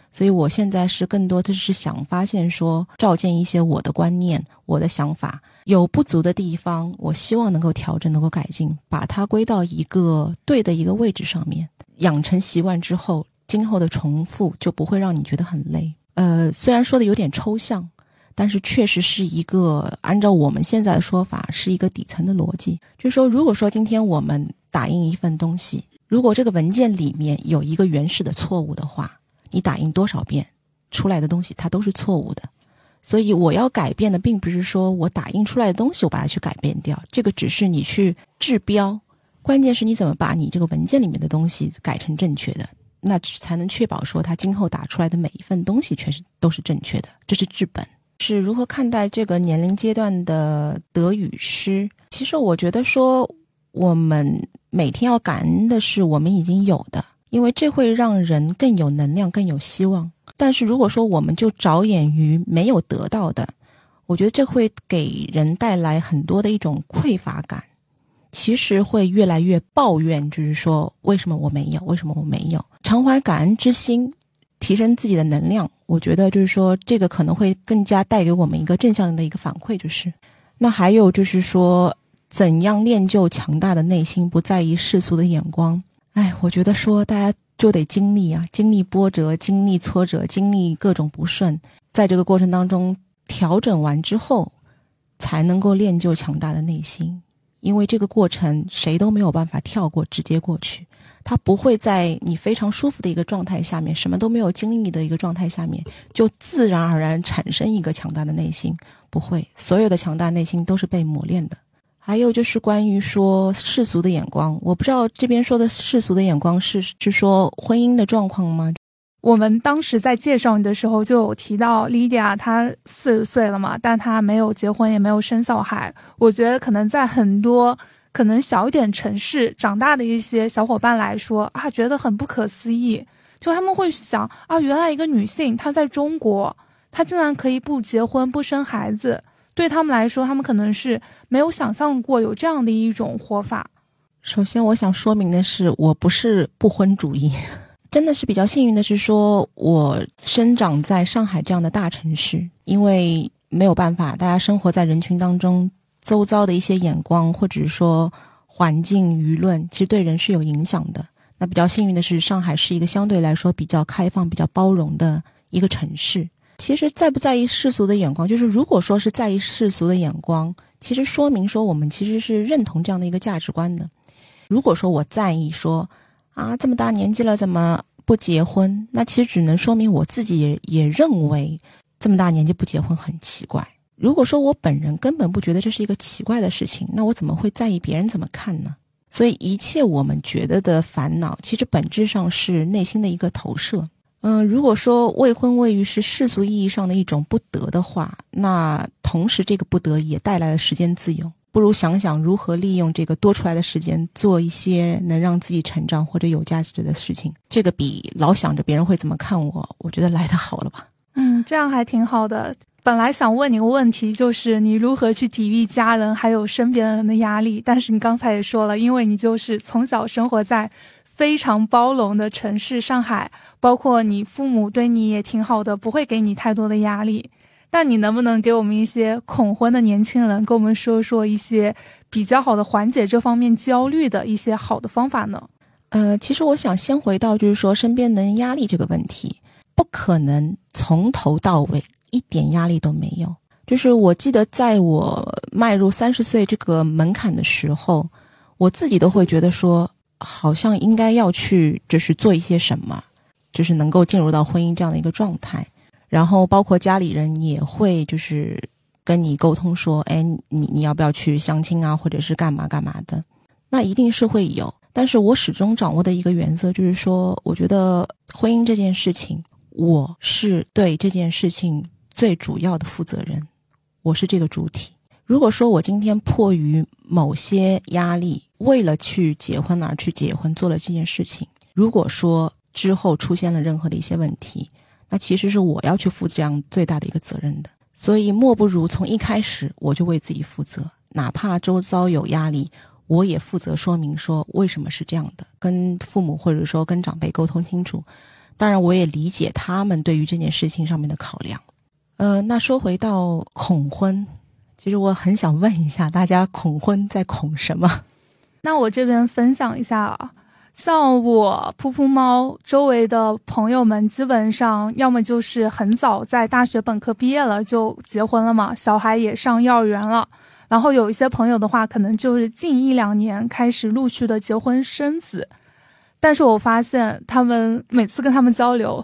所以我现在是更多的是想发现说，照见一些我的观念、我的想法有不足的地方，我希望能够调整、能够改进，把它归到一个对的一个位置上面，养成习惯之后，今后的重复就不会让你觉得很累。呃，虽然说的有点抽象，但是确实是一个按照我们现在的说法，是一个底层的逻辑。就是说，如果说今天我们打印一份东西，如果这个文件里面有一个原始的错误的话，你打印多少遍出来的东西它都是错误的。所以我要改变的，并不是说我打印出来的东西我把它去改变掉，这个只是你去治标，关键是你怎么把你这个文件里面的东西改成正确的。那才能确保说他今后打出来的每一份东西全是都是正确的，这是治本。是如何看待这个年龄阶段的德语诗？其实我觉得说，我们每天要感恩的是我们已经有的，因为这会让人更有能量、更有希望。但是如果说我们就着眼于没有得到的，我觉得这会给人带来很多的一种匮乏感。其实会越来越抱怨，就是说为什么我没有？为什么我没有？常怀感恩之心，提升自己的能量。我觉得就是说，这个可能会更加带给我们一个正向的一个反馈。就是那还有就是说，怎样练就强大的内心，不在意世俗的眼光？哎，我觉得说大家就得经历啊，经历波折，经历挫折，经历各种不顺，在这个过程当中调整完之后，才能够练就强大的内心。因为这个过程谁都没有办法跳过，直接过去。他不会在你非常舒服的一个状态下面，什么都没有经历的一个状态下面，就自然而然产生一个强大的内心。不会，所有的强大内心都是被磨练的。还有就是关于说世俗的眼光，我不知道这边说的世俗的眼光是是说婚姻的状况吗？我们当时在介绍你的时候就有提到，Lydia 她四十岁了嘛，但她没有结婚，也没有生小孩。我觉得可能在很多可能小一点城市长大的一些小伙伴来说啊，觉得很不可思议。就他们会想啊，原来一个女性她在中国，她竟然可以不结婚不生孩子。对他们来说，他们可能是没有想象过有这样的一种活法。首先，我想说明的是，我不是不婚主义。真的是比较幸运的是说，我生长在上海这样的大城市，因为没有办法，大家生活在人群当中，周遭的一些眼光或者说环境舆论，其实对人是有影响的。那比较幸运的是，上海是一个相对来说比较开放、比较包容的一个城市。其实在不在意世俗的眼光，就是如果说是在意世俗的眼光，其实说明说我们其实是认同这样的一个价值观的。如果说我在意说啊这么大年纪了怎么不结婚，那其实只能说明我自己也也认为这么大年纪不结婚很奇怪。如果说我本人根本不觉得这是一个奇怪的事情，那我怎么会在意别人怎么看呢？所以一切我们觉得的烦恼，其实本质上是内心的一个投射。嗯，如果说未婚未育是世俗意义上的一种不得的话，那同时这个不得也带来了时间自由。不如想想如何利用这个多出来的时间，做一些能让自己成长或者有价值的事情。这个比老想着别人会怎么看我，我觉得来得好了吧？嗯，这样还挺好的。本来想问你个问题，就是你如何去抵御家人还有身边人的压力？但是你刚才也说了，因为你就是从小生活在非常包容的城市上海，包括你父母对你也挺好的，不会给你太多的压力。那你能不能给我们一些恐婚的年轻人，跟我们说说一些比较好的缓解这方面焦虑的一些好的方法呢？呃，其实我想先回到就是说身边人压力这个问题，不可能从头到尾。一点压力都没有。就是我记得，在我迈入三十岁这个门槛的时候，我自己都会觉得说，好像应该要去，就是做一些什么，就是能够进入到婚姻这样的一个状态。然后，包括家里人也会就是跟你沟通说，哎，你你要不要去相亲啊，或者是干嘛干嘛的？那一定是会有。但是我始终掌握的一个原则就是说，我觉得婚姻这件事情，我是对这件事情。最主要的负责人，我是这个主体。如果说我今天迫于某些压力，为了去结婚而去结婚，做了这件事情，如果说之后出现了任何的一些问题，那其实是我要去负这样最大的一个责任的。所以，莫不如从一开始我就为自己负责，哪怕周遭有压力，我也负责说明说为什么是这样的，跟父母或者说跟长辈沟通清楚。当然，我也理解他们对于这件事情上面的考量。呃，那说回到恐婚，其实我很想问一下大家，恐婚在恐什么？那我这边分享一下啊，像我噗噗猫周围的朋友们，基本上要么就是很早在大学本科毕业了就结婚了嘛，小孩也上幼儿园了，然后有一些朋友的话，可能就是近一两年开始陆续的结婚生子，但是我发现他们每次跟他们交流。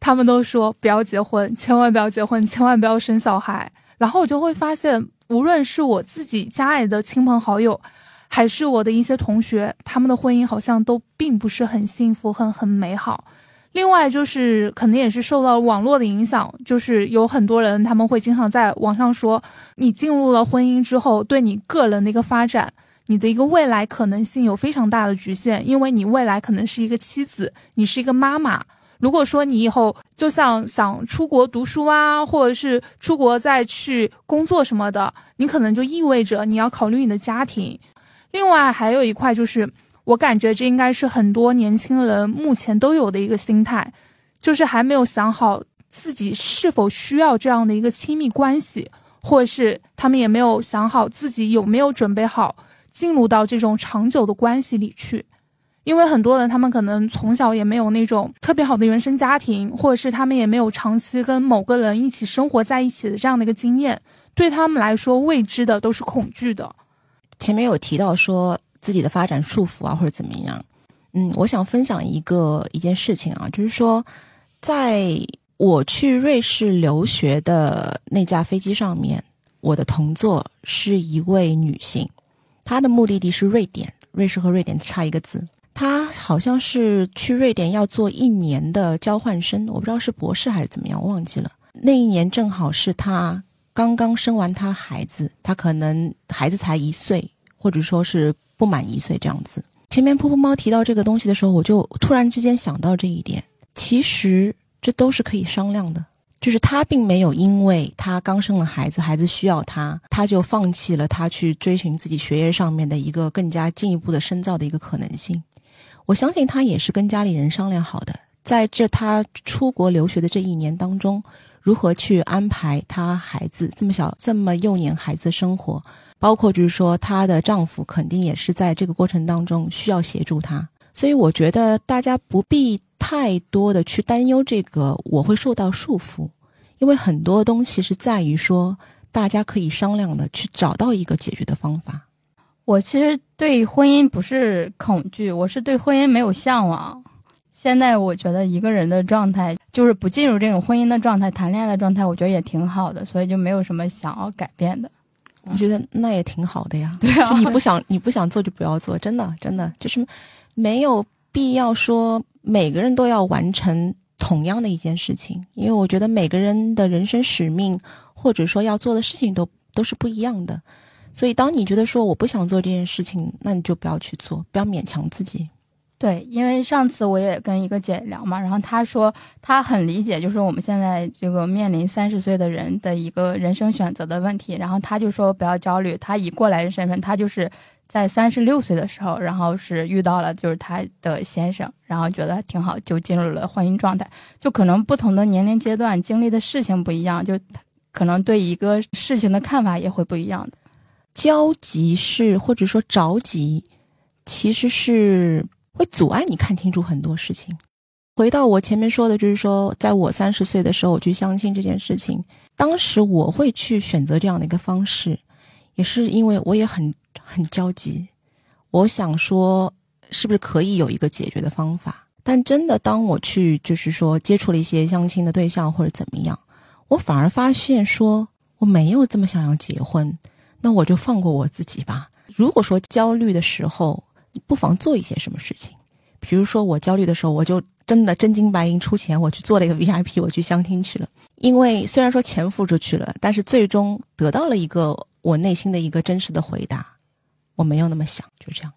他们都说不要结婚，千万不要结婚，千万不要生小孩。然后我就会发现，无论是我自己家里的亲朋好友，还是我的一些同学，他们的婚姻好像都并不是很幸福，很很美好。另外就是，可能也是受到网络的影响，就是有很多人他们会经常在网上说，你进入了婚姻之后，对你个人的一个发展，你的一个未来可能性有非常大的局限，因为你未来可能是一个妻子，你是一个妈妈。如果说你以后就像想出国读书啊，或者是出国再去工作什么的，你可能就意味着你要考虑你的家庭。另外还有一块就是，我感觉这应该是很多年轻人目前都有的一个心态，就是还没有想好自己是否需要这样的一个亲密关系，或者是他们也没有想好自己有没有准备好进入到这种长久的关系里去。因为很多人，他们可能从小也没有那种特别好的原生家庭，或者是他们也没有长期跟某个人一起生活在一起的这样的一个经验，对他们来说，未知的都是恐惧的。前面有提到说自己的发展束缚啊，或者怎么样，嗯，我想分享一个一件事情啊，就是说，在我去瑞士留学的那架飞机上面，我的同座是一位女性，她的目的地是瑞典，瑞士和瑞典差一个字。她好像是去瑞典要做一年的交换生，我不知道是博士还是怎么样，忘记了。那一年正好是她刚刚生完他孩子，他可能孩子才一岁，或者说是不满一岁这样子。前面噗噗猫提到这个东西的时候，我就突然之间想到这一点，其实这都是可以商量的，就是他并没有因为他刚生了孩子，孩子需要他，他就放弃了他去追寻自己学业上面的一个更加进一步的深造的一个可能性。我相信他也是跟家里人商量好的，在这他出国留学的这一年当中，如何去安排他孩子这么小、这么幼年孩子的生活，包括就是说她的丈夫肯定也是在这个过程当中需要协助她，所以我觉得大家不必太多的去担忧这个我会受到束缚，因为很多东西是在于说大家可以商量的去找到一个解决的方法。我其实对婚姻不是恐惧，我是对婚姻没有向往。现在我觉得一个人的状态就是不进入这种婚姻的状态，谈恋爱的状态，我觉得也挺好的，所以就没有什么想要改变的。我觉得那也挺好的呀。对啊，你不想你不想做就不要做，真的真的就是没有必要说每个人都要完成同样的一件事情，因为我觉得每个人的人生使命或者说要做的事情都都是不一样的。所以，当你觉得说我不想做这件事情，那你就不要去做，不要勉强自己。对，因为上次我也跟一个姐聊嘛，然后她说她很理解，就是我们现在这个面临三十岁的人的一个人生选择的问题。然后她就说不要焦虑，她以过来人身份，她就是在三十六岁的时候，然后是遇到了就是她的先生，然后觉得挺好，就进入了婚姻状态。就可能不同的年龄阶段经历的事情不一样，就可能对一个事情的看法也会不一样的。焦急是或者说着急，其实是会阻碍你看清楚很多事情。回到我前面说的，就是说，在我三十岁的时候，我去相亲这件事情，当时我会去选择这样的一个方式，也是因为我也很很焦急，我想说是不是可以有一个解决的方法。但真的，当我去就是说接触了一些相亲的对象或者怎么样，我反而发现说我没有这么想要结婚。那我就放过我自己吧。如果说焦虑的时候，不妨做一些什么事情。比如说我焦虑的时候，我就真的真金白银出钱，我去做了一个 VIP，我去相亲去了。因为虽然说钱付出去了，但是最终得到了一个我内心的一个真实的回答。我没有那么想，就这样。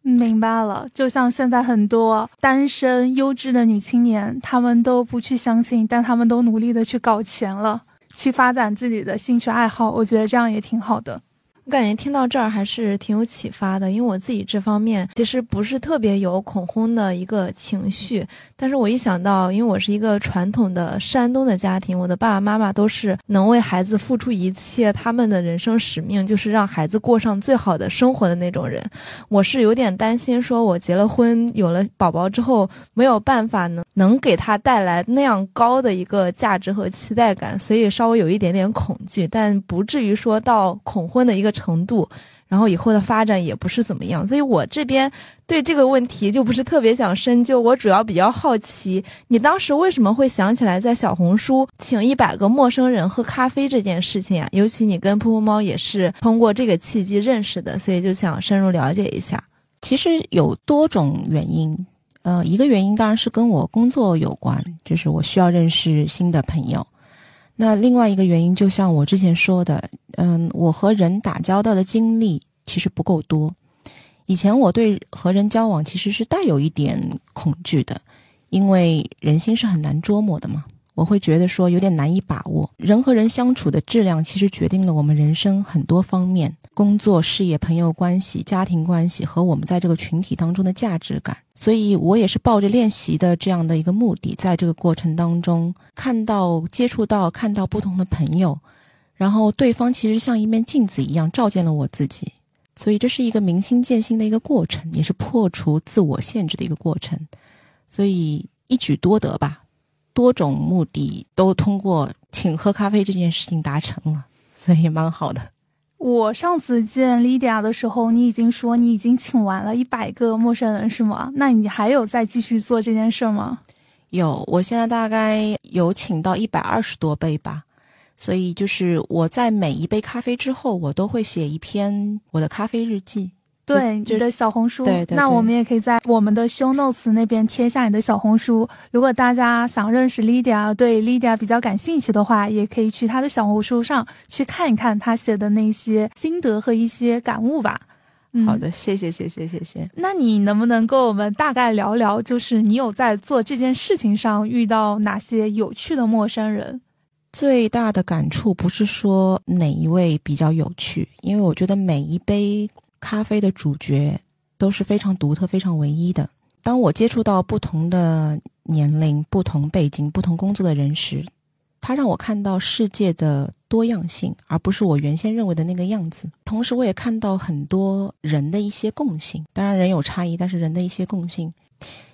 明白了。就像现在很多单身优质的女青年，她们都不去相亲，但她们都努力的去搞钱了。去发展自己的兴趣爱好，我觉得这样也挺好的。我感觉听到这儿还是挺有启发的，因为我自己这方面其实不是特别有恐婚的一个情绪，但是我一想到，因为我是一个传统的山东的家庭，我的爸爸妈妈都是能为孩子付出一切，他们的人生使命就是让孩子过上最好的生活的那种人，我是有点担心，说我结了婚，有了宝宝之后，没有办法能能给他带来那样高的一个价值和期待感，所以稍微有一点点恐惧，但不至于说到恐婚的一个。程度，然后以后的发展也不是怎么样，所以我这边对这个问题就不是特别想深究。我主要比较好奇，你当时为什么会想起来在小红书请一百个陌生人喝咖啡这件事情啊？尤其你跟噗噗猫也是通过这个契机认识的，所以就想深入了解一下。其实有多种原因，呃，一个原因当然是跟我工作有关，就是我需要认识新的朋友。那另外一个原因，就像我之前说的，嗯，我和人打交道的经历其实不够多。以前我对和人交往其实是带有一点恐惧的，因为人心是很难捉摸的嘛。我会觉得说有点难以把握，人和人相处的质量其实决定了我们人生很多方面，工作、事业、朋友关系、家庭关系和我们在这个群体当中的价值感。所以我也是抱着练习的这样的一个目的，在这个过程当中看到、接触到、看到不同的朋友，然后对方其实像一面镜子一样照见了我自己，所以这是一个明心见性的一个过程，也是破除自我限制的一个过程，所以一举多得吧。多种目的都通过请喝咖啡这件事情达成了，*laughs* 所以蛮好的。我上次见 Lydia 的时候，你已经说你已经请完了一百个陌生人，是吗？那你还有再继续做这件事吗？有，我现在大概有请到一百二十多杯吧。所以就是我在每一杯咖啡之后，我都会写一篇我的咖啡日记。对你的小红书，对对，那我们也可以在我们的 show notes 那边贴下你的小红书。如果大家想认识 Lydia，对 Lydia 比较感兴趣的话，也可以去她的小红书上去看一看她写的那些心得和一些感悟吧。好的，谢谢谢谢谢谢。那你能不能跟我们大概聊聊，就是你有在做这件事情上遇到哪些有趣的陌生人？最大的感触不是说哪一位比较有趣，因为我觉得每一杯。咖啡的主角都是非常独特、非常唯一的。当我接触到不同的年龄、不同背景、不同工作的人时，他让我看到世界的多样性，而不是我原先认为的那个样子。同时，我也看到很多人的一些共性。当然，人有差异，但是人的一些共性。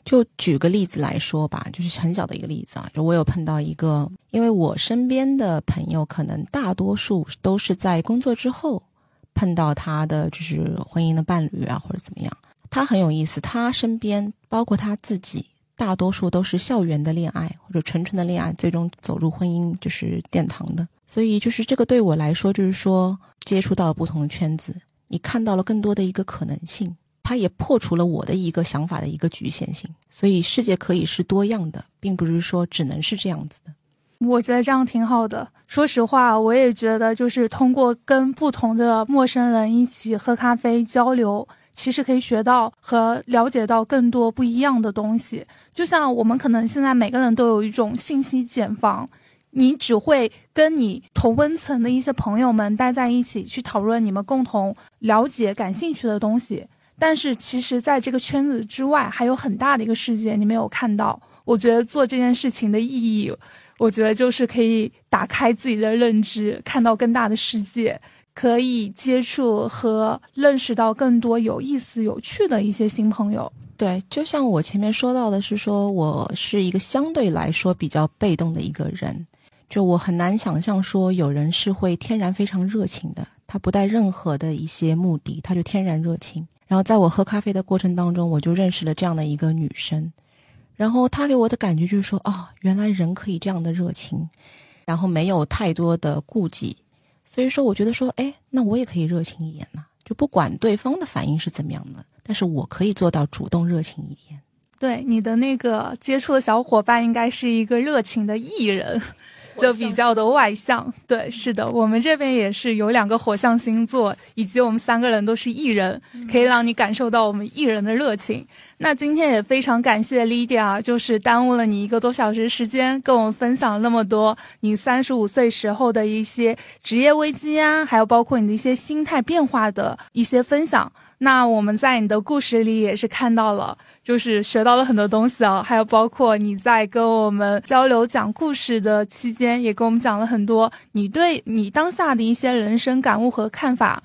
就举个例子来说吧，就是很小的一个例子啊，就我有碰到一个，因为我身边的朋友可能大多数都是在工作之后碰到他的就是婚姻的伴侣啊，或者怎么样。他很有意思，他身边包括他自己，大多数都是校园的恋爱或者纯纯的恋爱，最终走入婚姻就是殿堂的。所以就是这个对我来说，就是说接触到了不同的圈子，你看到了更多的一个可能性。他也破除了我的一个想法的一个局限性，所以世界可以是多样的，并不是说只能是这样子的。我觉得这样挺好的。说实话，我也觉得，就是通过跟不同的陌生人一起喝咖啡交流，其实可以学到和了解到更多不一样的东西。就像我们可能现在每个人都有一种信息茧房，你只会跟你同温层的一些朋友们待在一起，去讨论你们共同了解、感兴趣的东西。但是其实，在这个圈子之外，还有很大的一个世界你没有看到。我觉得做这件事情的意义，我觉得就是可以打开自己的认知，看到更大的世界，可以接触和认识到更多有意思、有趣的一些新朋友。对，就像我前面说到的是，说我是一个相对来说比较被动的一个人，就我很难想象说有人是会天然非常热情的，他不带任何的一些目的，他就天然热情。然后在我喝咖啡的过程当中，我就认识了这样的一个女生，然后他给我的感觉就是说，哦，原来人可以这样的热情，然后没有太多的顾忌，所以说我觉得说，哎，那我也可以热情一点呢，就不管对方的反应是怎么样的，但是我可以做到主动热情一点。对你的那个接触的小伙伴，应该是一个热情的艺人。就比较的外向，对，是的，我们这边也是有两个火象星座，以及我们三个人都是艺人，可以让你感受到我们艺人的热情。那今天也非常感谢 Lydia，就是耽误了你一个多小时时间，跟我们分享了那么多你三十五岁时候的一些职业危机啊，还有包括你的一些心态变化的一些分享。那我们在你的故事里也是看到了。就是学到了很多东西啊，还有包括你在跟我们交流讲故事的期间，也跟我们讲了很多你对你当下的一些人生感悟和看法。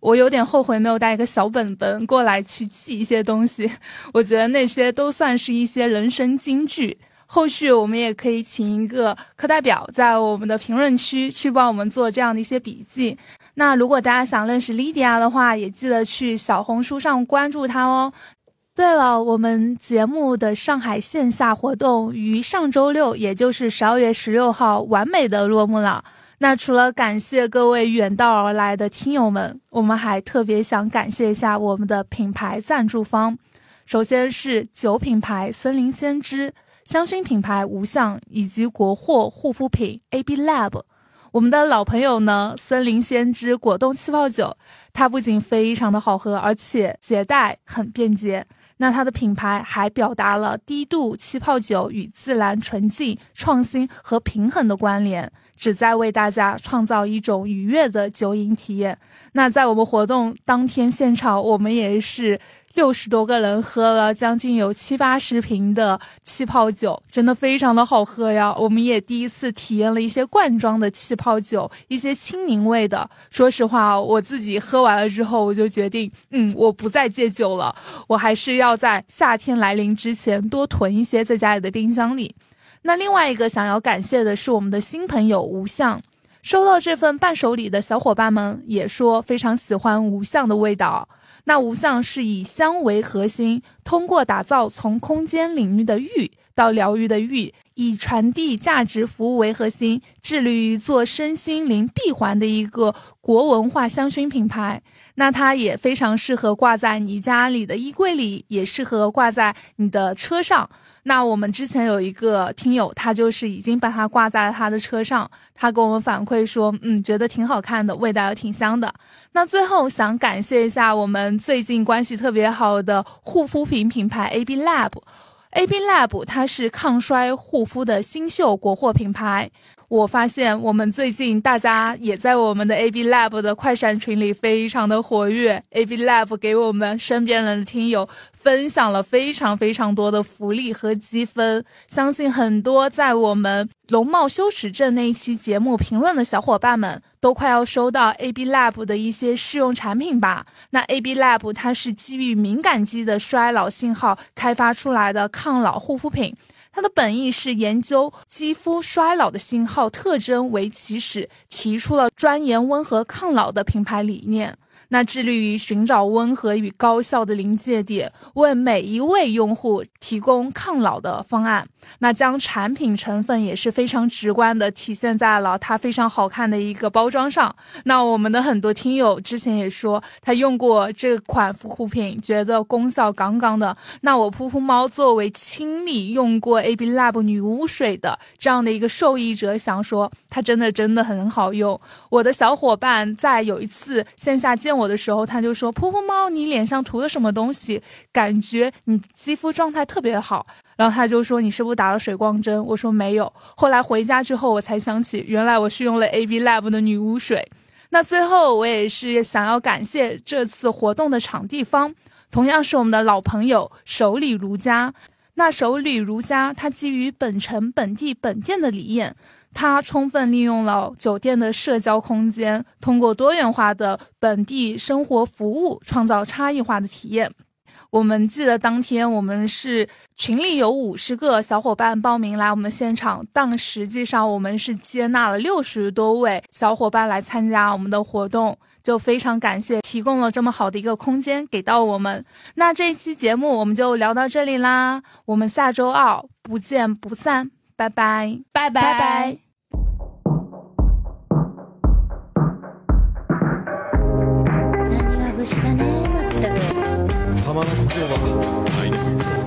我有点后悔没有带一个小本本过来去记一些东西，我觉得那些都算是一些人生金句。后续我们也可以请一个课代表在我们的评论区去帮我们做这样的一些笔记。那如果大家想认识 Lydia 的话，也记得去小红书上关注她哦。对了，我们节目的上海线下活动于上周六，也就是十二月十六号，完美的落幕了。那除了感谢各位远道而来的听友们，我们还特别想感谢一下我们的品牌赞助方，首先是酒品牌森林先知、香薰品牌无相以及国货护肤品 AB Lab。我们的老朋友呢，森林先知果冻气泡酒，它不仅非常的好喝，而且携带很便捷。那它的品牌还表达了低度气泡酒与自然、纯净、创新和平衡的关联，旨在为大家创造一种愉悦的酒饮体验。那在我们活动当天现场，我们也是。六十多个人喝了将近有七八十瓶的气泡酒，真的非常的好喝呀！我们也第一次体验了一些罐装的气泡酒，一些青柠味的。说实话，我自己喝完了之后，我就决定，嗯，我不再戒酒了，我还是要在夏天来临之前多囤一些在家里的冰箱里。那另外一个想要感谢的是我们的新朋友吴相，收到这份伴手礼的小伙伴们也说非常喜欢吴相的味道。那无相是以香为核心，通过打造从空间领域的域到疗愈的愈，以传递价值服务为核心，致力于做身心灵闭环的一个国文化香薰品牌。那它也非常适合挂在你家里的衣柜里，也适合挂在你的车上。那我们之前有一个听友，他就是已经把它挂在了他的车上，他给我们反馈说，嗯，觉得挺好看的，味道也挺香的。那最后想感谢一下我们最近关系特别好的护肤品品牌 AB Lab，AB Lab 它是抗衰护肤的新秀国货品牌。我发现我们最近大家也在我们的 AB Lab 的快闪群里非常的活跃，AB Lab 给我们身边人的听友分享了非常非常多的福利和积分，相信很多在我们容貌羞耻症那一期节目评论的小伙伴们都快要收到 AB Lab 的一些试用产品吧。那 AB Lab 它是基于敏感肌的衰老信号开发出来的抗老护肤品。它的本意是研究肌肤衰老的信号特征为起始，提出了专研温和抗老的品牌理念。那致力于寻找温和与高效的临界点，为每一位用户提供抗老的方案。那将产品成分也是非常直观的体现在了它非常好看的一个包装上。那我们的很多听友之前也说，他用过这款护肤品，觉得功效杠杠的。那我噗噗猫作为亲历用过 AB Lab 女巫水的这样的一个受益者，想说它真的真的很好用。我的小伙伴在有一次线下见。我的时候，他就说：“噗噗猫，你脸上涂的什么东西？感觉你肌肤状态特别好。”然后他就说：“你是不是打了水光针？”我说：“没有。”后来回家之后，我才想起，原来我是用了 AB Lab 的女巫水。那最后，我也是想要感谢这次活动的场地方，同样是我们的老朋友手里如家。那手里如家，它基于本城本地本店的理念。它充分利用了酒店的社交空间，通过多元化的本地生活服务，创造差异化的体验。我们记得当天我们是群里有五十个小伙伴报名来我们的现场，但实际上我们是接纳了六十多位小伙伴来参加我们的活动，就非常感谢提供了这么好的一个空间给到我们。那这一期节目我们就聊到这里啦，我们下周二不见不散，拜拜，拜拜。したねまったく 玉の呼吸。